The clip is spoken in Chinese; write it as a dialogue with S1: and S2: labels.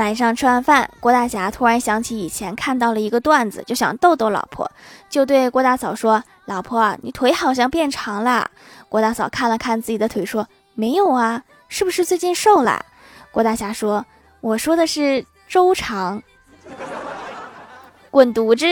S1: 晚上吃完饭，郭大侠突然想起以前看到了一个段子，就想逗逗老婆。就对郭大嫂说：「老婆，你腿好像变长了。」郭大嫂看了看自己的腿，说：「没有啊，是不是最近瘦了？」郭大侠说：「我说的是周长，滚犊子！」